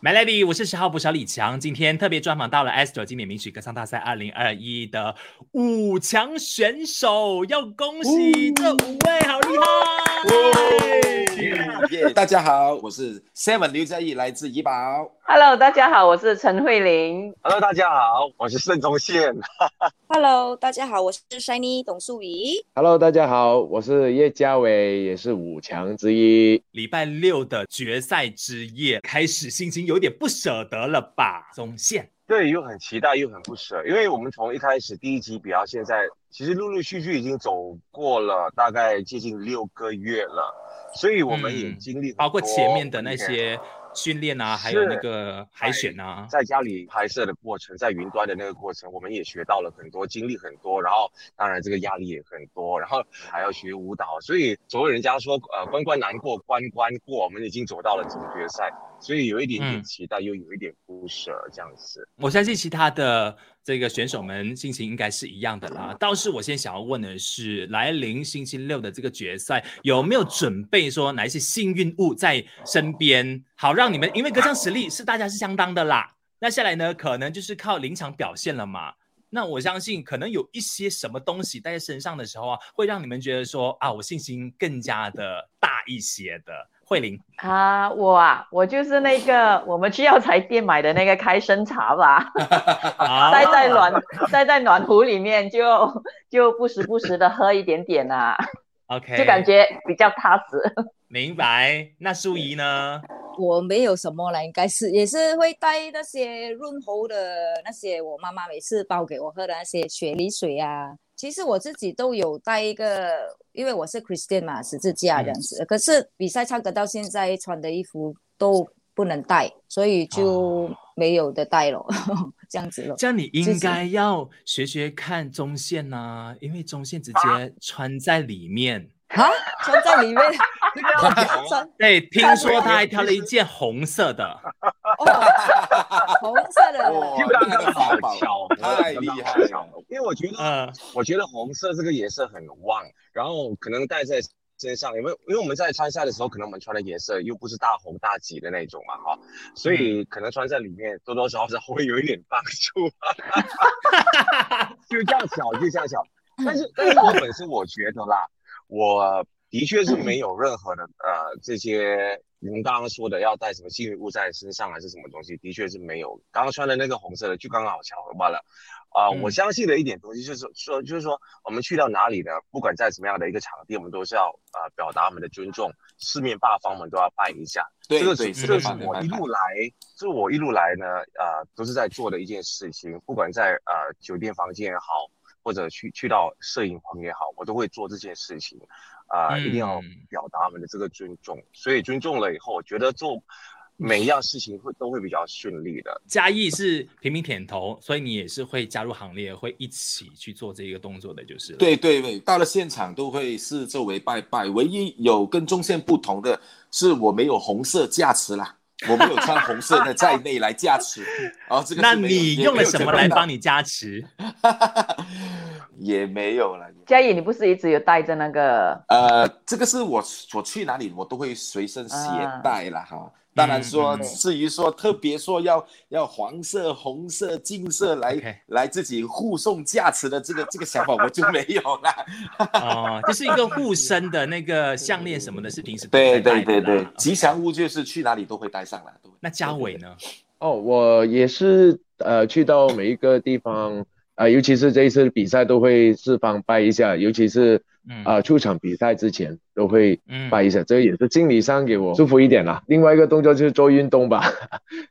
Melody，我是十号捕手李强，今天特别专访到了 Astro 经典名曲歌唱大赛二零二一的五强选手，要恭喜这五位，好厉害！大家好，我是 Seven 刘嘉义，来自怡宝。Hello，大家好，我是陈慧琳。Hello，大家好，我是盛宗宪。Hello，大家好，我是 Shiny 董素怡。Hello，大家好，我是叶嘉伟，也是五强之一。礼拜六的决赛之夜开始，心情有点不舍得了吧？总线，对，又很期待，又很不舍，因为我们从一开始第一集比到现在，其实陆陆续续已经走过了大概接近六个月了，所以我们也经历包括前面的那些。训练啊，还有那个海选啊，在家里拍摄的过程，在云端的那个过程，我们也学到了很多，经历很多，然后当然这个压力也很多，然后还要学舞蹈，所以所谓人家说呃关关难过关关过，我们已经走到了总决赛。所以有一点点期待，又有一点不舍，这样子。我相信其他的这个选手们心情应该是一样的啦。倒是我现在想要问的是，来临星期六的这个决赛，有没有准备说哪一些幸运物在身边，好让你们？因为歌唱实力是大家是相当的啦。那下来呢，可能就是靠临场表现了嘛。那我相信，可能有一些什么东西带在身上的时候啊，会让你们觉得说啊，我信心更加的大一些的。慧玲啊，我啊，我就是那个我们去药材店买的那个开生茶吧，待在暖待在暖壶里面，就就不时不时的喝一点点呐。OK，就感觉比较踏实。明白。那淑仪呢？我没有什么了，应该是也是会带那些润喉的那些，我妈妈每次煲给我喝的那些雪梨水啊。其实我自己都有带一个，因为我是 Christian 嘛，十字架这样子。可是比赛唱歌到现在穿的衣服都不能带，所以就没有的带了，这样子了。这样你应该要学学看中线呐，因为中线直接穿在里面。啊，穿 在里面。对，听说他还挑了一件红色的。红色的，就刚刚好巧，太厉害了。因为我觉得，我觉得红色这个颜色很旺，然后可能戴在身上，因为因为我们在参赛的时候，可能我们穿的颜色又不是大红大紫的那种嘛，哈，所以可能穿在里面多多少少会有一点帮助。就这样巧，就这样巧。但是，但是我本身我觉得啦，我。的确是没 有任何的呃这些你们刚刚说的要带什么幸运物在身上还是什么东西，的确是没有。刚刚穿的那个红色的就刚刚好巧合罢了。啊，我相信的一点东西就是说，就是说我们去到哪里呢？不管在什么样的一个场地，我们都是要呃表达我们的尊重，四面八方我们都要拜一下。对，这个是这是我一路来，这我一路来呢呃都是在做的一件事情。不管在呃酒店房间也好，或者去去到摄影棚也好，我都会做这件事情。啊，一定要表达我们的这个尊重，所以尊重了以后，我觉得做每一样事情会都会比较顺利的。嘉义是频频点头，所以你也是会加入行列，会一起去做这一个动作的，就是。对对对，到了现场都会视作为拜拜，唯一有跟中线不同的是，我没有红色加持啦，我没有穿红色的 在内来加持。哦，这个那你用了什么来帮你加持？也没有了。嘉义，你不是一直有带着那个？呃，这个是我我去哪里我都会随身携带了哈。当然说，至于说特别说要要黄色、红色、金色来来自己护送价值的这个这个想法，我就没有了。哦，就是一个护身的那个项链什么的，是平时对对对对，吉祥物就是去哪里都会带上来。那嘉伟呢？哦，我也是呃，去到每一个地方。啊，尤其是这一次比赛都会四方拜一下，尤其是啊出场比赛之前都会拜一下，这个也是心理上给我舒服一点啦。另外一个动作就是做运动吧，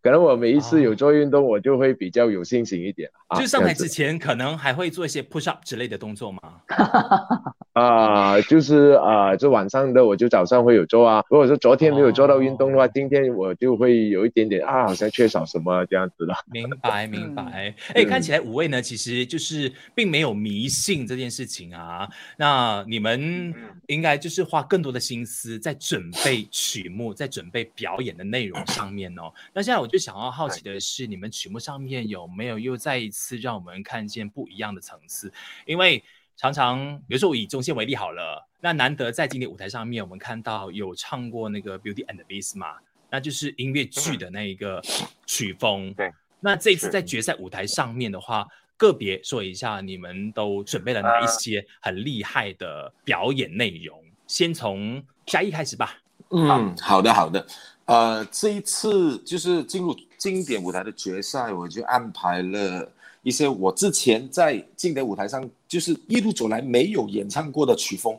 可能我每一次有做运动，我就会比较有信心一点。就上台之前可能还会做一些 push up 之类的动作吗？啊，就是啊，就晚上的我就早上会有做啊。如果说昨天没有做到运动的话，今天我就会有一点点啊，好像缺少什么这样子的。明白明白。哎，看起来五位呢，其实就是并没有迷信这件事情啊。那你们应该就是花更多的心思在准备曲目，在准备表演的内容上面哦。那现在我就想要好奇的是，你们曲目上面有没有又再一次让我们看见不一样的层次？因为常常，比如说我以中线为例好了，那难得在今天舞台上面，我们看到有唱过那个《Beauty and the Beast》嘛，那那就是音乐剧的那一个曲风。对，那这次在决赛舞台上面的话，个别说一下，你们都准备了哪一些很厉害的表演内容？先从嘉义开始吧。嗯，好的，好的。呃，这一次就是进入经典舞台的决赛，我就安排了一些我之前在经典舞台上就是一路走来没有演唱过的曲风，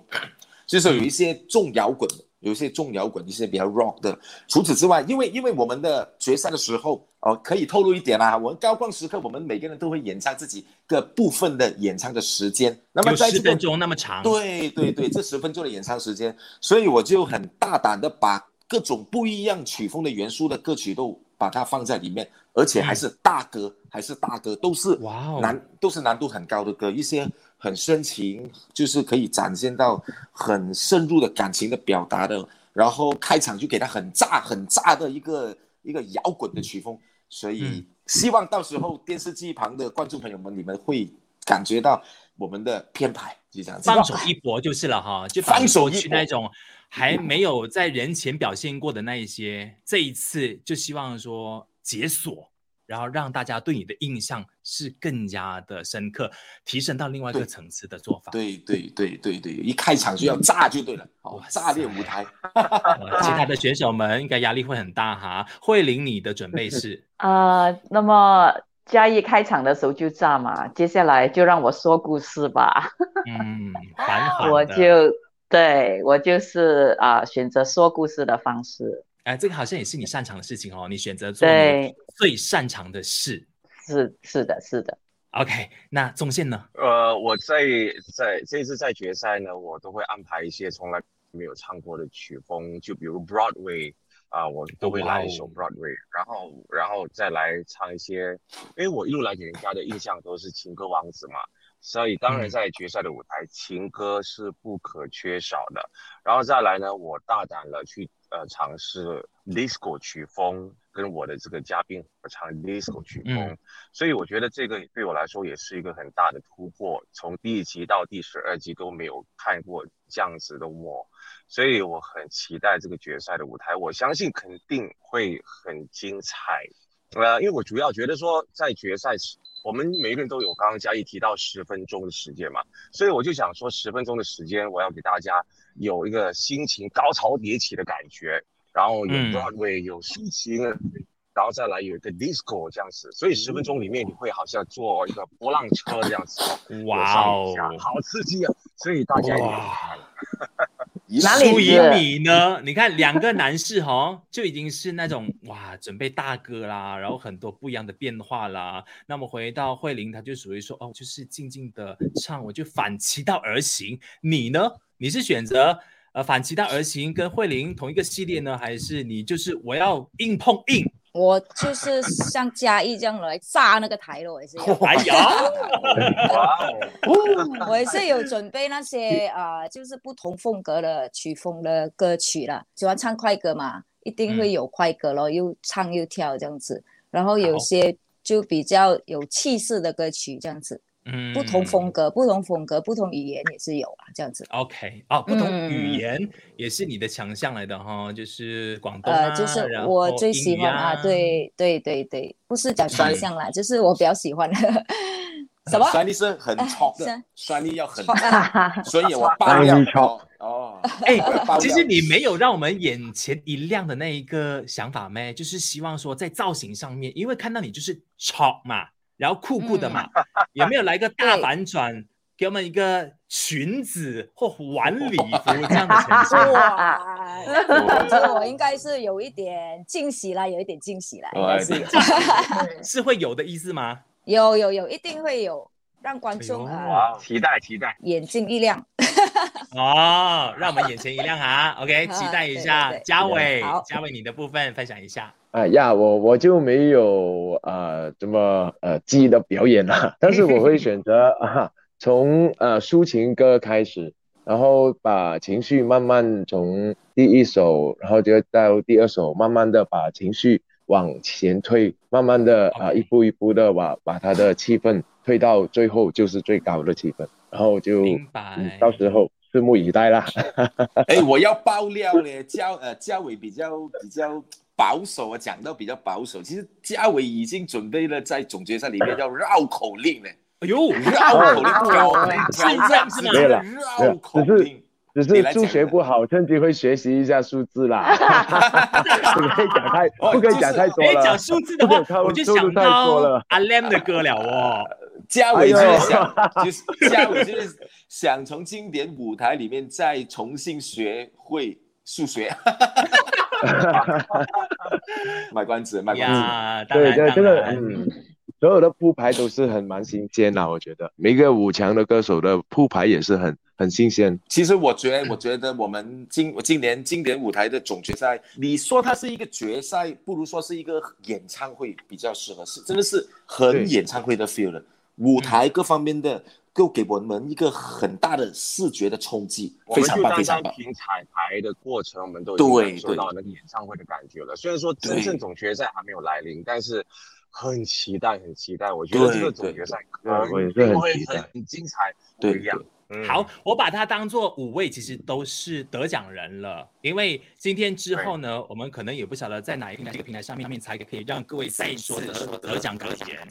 就是有一些重摇滚的。有一些重摇滚，一些比较 rock 的。除此之外，因为因为我们的决赛的时候，哦，可以透露一点啦。我们高光时刻，我们每个人都会演唱自己个部分的演唱的时间。那么在十分钟那么长？对对对，这十分钟的演唱时间，所以我就很大胆的把各种不一样曲风的元素的歌曲都把它放在里面，而且还是大歌，还是大歌，都是哇难，都是难度很高的歌，一些。很深情，就是可以展现到很深入的感情的表达的，然后开场就给他很炸、很炸的一个一个摇滚的曲风，所以希望到时候电视机旁的观众朋友们，你们会感觉到我们的编排就这样，放手一搏就是了哈，就放手去那种还没有在人前表现过的那一些，这一次就希望说解锁。然后让大家对你的印象是更加的深刻，提升到另外一个层次的做法。对对对对对，一开场就要炸就对了，哦，炸裂舞台。其他的选手们应该压力会很大哈。慧玲，你的准备 是？呃，那么嘉义开场的时候就炸嘛，接下来就让我说故事吧。嗯，缓缓我就对我就是啊，选择说故事的方式。哎，这个好像也是你擅长的事情哦。你选择做你最擅长的事，是是的，是的。OK，那中线呢？呃，我在在这次在决赛呢，我都会安排一些从来没有唱过的曲风，就比如 Broadway 啊，我都会来一首 Broadway，然后然后再来唱一些，因为我一路来给人家的印象都是情歌王子嘛。所以当然，在决赛的舞台，情歌是不可缺少的。然后再来呢，我大胆了去呃尝试 disco 曲风，跟我的这个嘉宾合唱 disco 曲风。所以我觉得这个对我来说也是一个很大的突破。从第一集到第十二集都没有看过这样子的我，所以我很期待这个决赛的舞台。我相信肯定会很精彩。呃，因为我主要觉得说在决赛时。我们每一个人都有刚刚嘉义提到十分钟的时间嘛，所以我就想说十分钟的时间，我要给大家有一个心情高潮迭起的感觉，然后有 Broadway 有抒情，然后再来有一个 disco 这样子，所以十分钟里面你会好像坐一个波浪车这样子，哇哦，好刺激啊！所以大家哇。苏以你呢？你看两个男士哈，就已经是那种哇，准备大哥啦，然后很多不一样的变化啦。那么回到慧玲，她就属于说哦，就是静静的唱，我就反其道而行。你呢？你是选择呃反其道而行，跟慧玲同一个系列呢，还是你就是我要硬碰硬？我就是像嘉义这样来炸那个台了，我也是。哎呀，我也是有准备那些啊，就是不同风格的曲风的歌曲了。喜欢唱快歌嘛，一定会有快歌咯，又唱又跳这样子。然后有些就比较有气势的歌曲这样子。嗯，不同风格、不同风格、不同语言也是有啊，这样子。OK，哦，不同语言也是你的强项来的哈，就是广东啊，就是我最喜欢啊，对对对对，不是讲强项啦，就是我比较喜欢的。什么？酸力是很超的，酸力要很，所以我爆料哦。哎，其实你没有让我们眼前一亮的那一个想法咩？就是希望说在造型上面，因为看到你就是超嘛。然后酷酷的嘛，有没有来个大反转，给我们一个裙子或晚 礼服这样的呈现？哇，我应该是有一点惊喜啦，有一点惊喜啦，是。是会有的意思吗？有有有，一定会有，让观众啊期待期待，眼睛一亮。哦，让我们眼前一亮哈，OK，期待一下嘉伟，嘉伟你的部分分享一下。哎呀，我我就没有啊这么呃记忆的表演了，但是我会选择啊从呃抒情歌开始，然后把情绪慢慢从第一首，然后就到第二首，慢慢的把情绪往前推，慢慢的啊一步一步的把把他的气氛推到最后就是最高的气氛，然后就到时候拭目以待啦。哎，我要爆料嘞，焦呃焦伟比较比较。保守啊，讲到比较保守，其实嘉伟已经准备了在总决赛里面要绕口令了。哎呦，绕口令，是这样子吗？绕口令。只是数学不好，趁机会学习一下数字啦。不可以讲太，不可以讲太多了。讲数字的话，我就想到阿 Lam 的歌了哦。嘉伟就是想，就是嘉伟就是想从经典舞台里面再重新学会数学。卖关子，卖关子。对对，这个嗯。所有的铺排都是很蛮新鲜的，我觉得每个五强的歌手的铺排也是很很新鲜。其实我觉得，我觉得我们今今年经典舞台的总决赛，你说它是一个决赛，不如说是一个演唱会比较适合，是真的是很演唱会的 feel 了。舞台各方面的都给我们一个很大的视觉的冲击，非常棒，非常棒。凭彩排的过程，我们都感受到那个演唱会的感觉了。虽然说真正总决赛还没有来临，但是。很期待，很期待。我觉得这个总决赛可能会很精彩，不一样。好，我把它当做五位，其实都是得奖人了。因为今天之后呢，我们可能也不晓得在哪一个平台上面才可以让各位再说的得奖感言。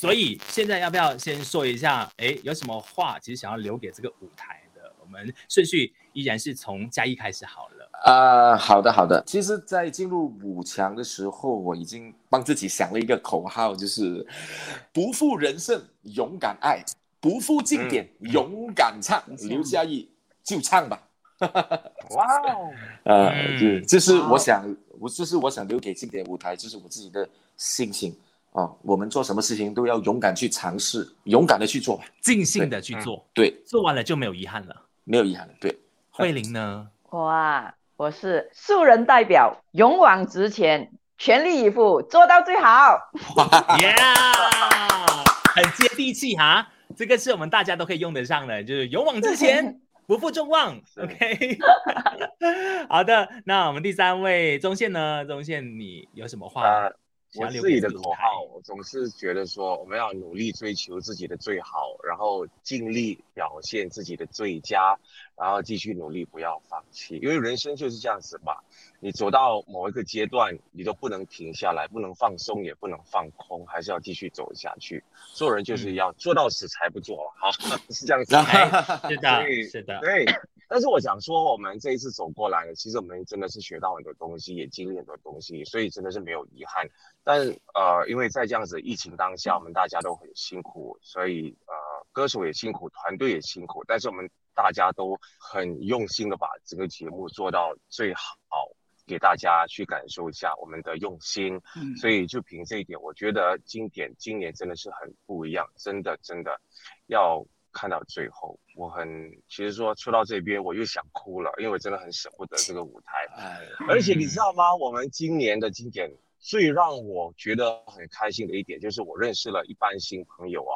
所以现在要不要先说一下？哎，有什么话其实想要留给这个舞台的？我们顺序依然是从嘉义开始好了。啊，好的好的。其实，在进入五强的时候，我已经帮自己想了一个口号，就是不负人生，勇敢爱；不负经典，勇敢唱。刘嘉义就唱吧。哇哦！呃，这这是我想，我这是我想留给经典舞台，就是我自己的信心啊。我们做什么事情都要勇敢去尝试，勇敢的去做，尽兴的去做。对，做完了就没有遗憾了，没有遗憾了。对，慧玲呢？我啊。我是素人代表，勇往直前，全力以赴，做到最好。耶，很接地气哈，这个是我们大家都可以用得上的，就是勇往直前，不负众望。OK，好的，那我们第三位中线呢？中线，你有什么话？我自己的口号，我总是觉得说，我们要努力追求自己的最好，然后尽力表现自己的最佳，然后继续努力，不要放弃。因为人生就是这样子嘛，你走到某一个阶段，你都不能停下来，不能放松，也不能放空，还是要继续走下去。做人就是要做到死才不做，好，是这样子。是的，是的，对。但是我想说，我们这一次走过来，其实我们真的是学到很多东西，也经历很多东西，所以真的是没有遗憾。但呃，因为在这样子疫情当下，我们大家都很辛苦，所以呃，歌手也辛苦，团队也辛苦，但是我们大家都很用心的把这个节目做到最好，给大家去感受一下我们的用心。所以就凭这一点，我觉得经典今年真的是很不一样，真的真的要。看到最后，我很其实说说到这边，我又想哭了，因为我真的很舍不得这个舞台。而且你知道吗？我们今年的经典最让我觉得很开心的一点，就是我认识了一班新朋友啊。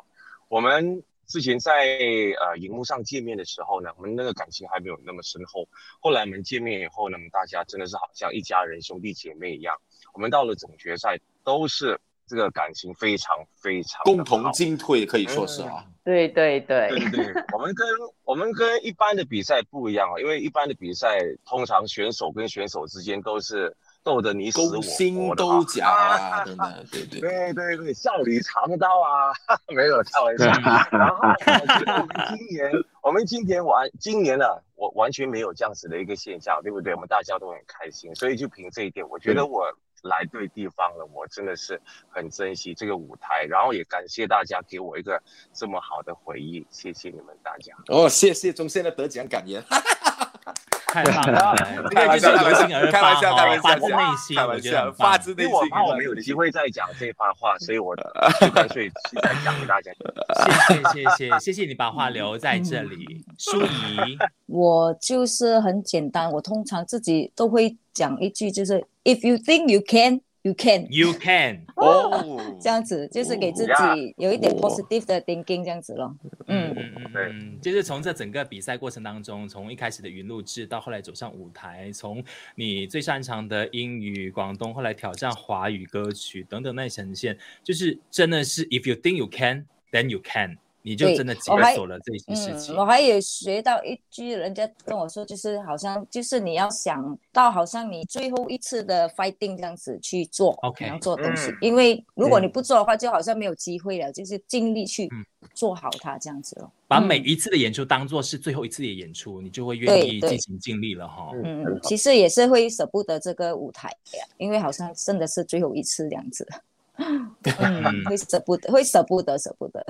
我们之前在呃荧幕上见面的时候呢，我们那个感情还没有那么深厚。后来我们见面以后呢，大家真的是好像一家人、兄弟姐妹一样。我们到了总决赛，都是。这个感情非常非常共同进退，可以说是啊。对对对对对，我们跟我们跟一般的比赛不一样啊，因为一般的比赛通常选手跟选手之间都是斗得你死我活的，斗角啊，对对对对对对，笑里藏刀啊，没有开玩笑。然后我们今年我们今年完今年呢，我完全没有这样子的一个现象，对不对？我们大家都很开心，所以就凭这一点，我觉得我。来对地方了，我真的是很珍惜这个舞台，然后也感谢大家给我一个这么好的回忆，谢谢你们大家。哦，谢谢中线的得奖感言，太棒了，开玩笑，开玩笑，开玩笑，发自内心，开玩笑，发自内心。我怕我没有机会再讲这番话，所以我干脆现在讲给大家。谢谢谢谢谢谢你把话留在这里，舒怡。我就是很简单，我通常自己都会讲一句，就是 If you think you can, you can. You can. 哦，这样子就是给自己有一点 positive 的 thinking，这样子咯。嗯嗯嗯嗯，就是从这整个比赛过程当中，从一开始的云录制到后来走上舞台，从你最擅长的英语、广东，后来挑战华语歌曲等等那呈现，就是真的是 If you think you can, then you can. 你就真的解锁了这些事情。我还有学到一句，人家跟我说，就是好像就是你要想到，好像你最后一次的 fighting 这样子去做，OK，要做东西。因为如果你不做的话，就好像没有机会了，就是尽力去做好它这样子哦。把每一次的演出当做是最后一次的演出，你就会愿意进行尽力了哈。嗯，其实也是会舍不得这个舞台呀，因为好像真的是最后一次这样子。嗯，会舍不得，会舍不得，舍不得。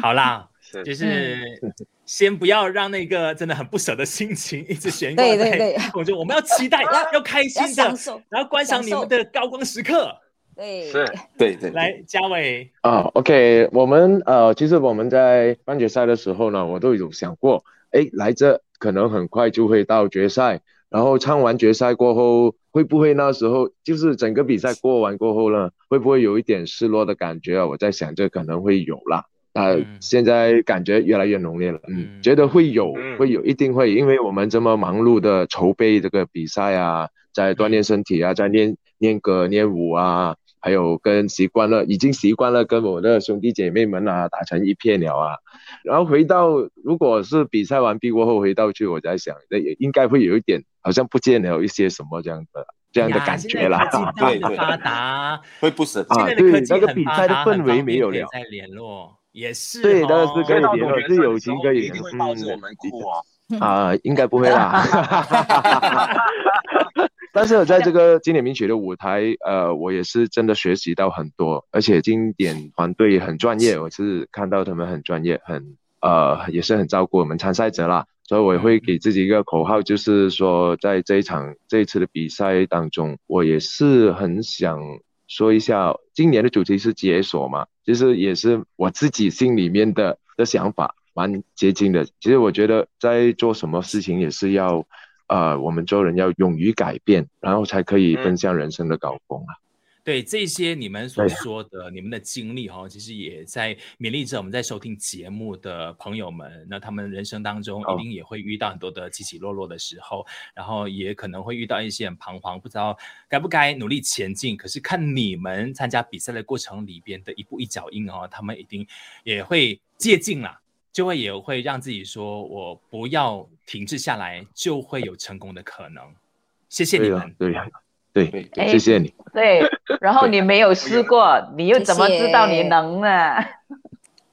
好啦，就是先不要让那个真的很不舍的心情一直悬挂在。我觉得我们要期待，要开心的，然后观赏你们的高光时刻。对，是，对对。来，嘉伟啊，OK，我们呃，其实我们在半决赛的时候呢，我都有想过，哎，来这可能很快就会到决赛，然后唱完决赛过后，会不会那时候就是整个比赛过完过后呢，会不会有一点失落的感觉啊？我在想，这可能会有啦。啊，现在感觉越来越浓烈了，嗯，觉得会有，会有，一定会，因为我们这么忙碌的筹备这个比赛啊，在锻炼身体啊，在练练歌、练舞啊，还有跟习惯了，已经习惯了跟我的兄弟姐妹们啊打成一片了啊，然后回到，如果是比赛完毕过后回到去，我在想，那也应该会有一点，好像不见了一些什么这样的这样的感觉了，对对，发达。会不舍啊，对，那个比赛的氛围没有了，再联络。也是，对，当然是可以联络，是友情可以，一定会抱着我们哭啊！啊，应该不会啦。但是在这个经典名曲的舞台，呃，我也是真的学习到很多，而且经典团队很专业，我是看到他们很专业，很呃，也是很照顾我们参赛者啦。所以我也会给自己一个口号，就是说，在这一场这一次的比赛当中，我也是很想。说一下，今年的主题是解锁嘛，其实也是我自己心里面的的想法，蛮接近的。其实我觉得在做什么事情也是要，呃，我们做人要勇于改变，然后才可以奔向人生的高峰啊。对这些你们所说的你们的经历哈，其实也在勉励着我们在收听节目的朋友们。那他们人生当中一定也会遇到很多的起起落落的时候，然后也可能会遇到一些很彷徨，不知道该不该努力前进。可是看你们参加比赛的过程里边的一步一脚印哦，他们一定也会接近了，就会也会让自己说我不要停滞下来，就会有成功的可能。谢谢你们。对呀。对对，谢谢你。对，然后你没有试过，你又怎么知道你能呢？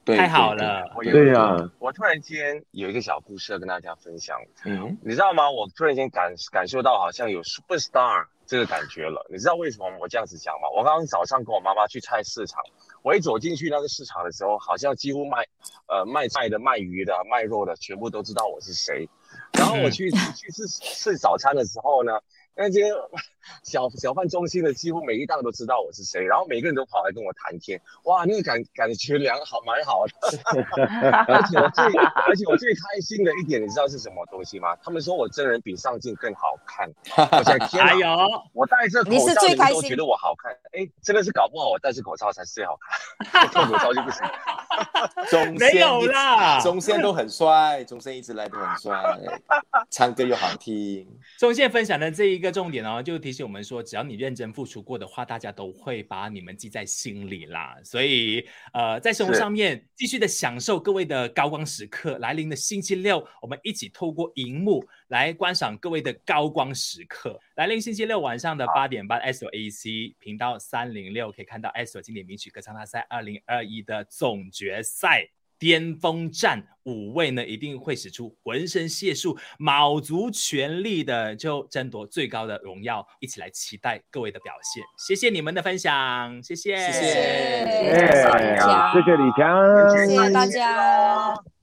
太好了，对呀。我突然间有一个小故事要跟大家分享。嗯，你知道吗？我突然间感感受到好像有 super star 这个感觉了。你知道为什么我这样子讲吗？我刚刚早上跟我妈妈去菜市场，我一走进去那个市场的时候，好像几乎卖呃卖菜的、卖鱼的、卖肉的，全部都知道我是谁。然后我去去吃吃早餐的时候呢？那些 小小贩中心的几乎每一档都知道我是谁，然后每个人都跑来跟我谈天，哇，那个感感觉良好，蛮好的。而且我最而且我最开心的一点，你知道是什么东西吗？他们说我真人比上镜更好看。我想 天哪！我戴着口罩，你们都觉得我好看？哎，真的是搞不好我戴着口罩才是最好看，脱口罩就不行。中没有啦，中线都很帅，中线一直来都很帅，唱歌又好听。中线分享的这一个。重点哦，就提醒我们说，只要你认真付出过的话，大家都会把你们记在心里啦。所以，呃，在生活上面继续的享受各位的高光时刻。来临的星期六，我们一起透过荧幕来观赏各位的高光时刻。来临星期六晚上的八点半，S O A C 频道三零六可以看到 S O 经典名曲歌唱大赛二零二一的总决赛。巅峰战五位呢，一定会使出浑身解数，卯足全力的就争夺最高的荣耀，一起来期待各位的表现。谢谢你们的分享，谢谢，谢谢，谢谢李强，谢谢大家。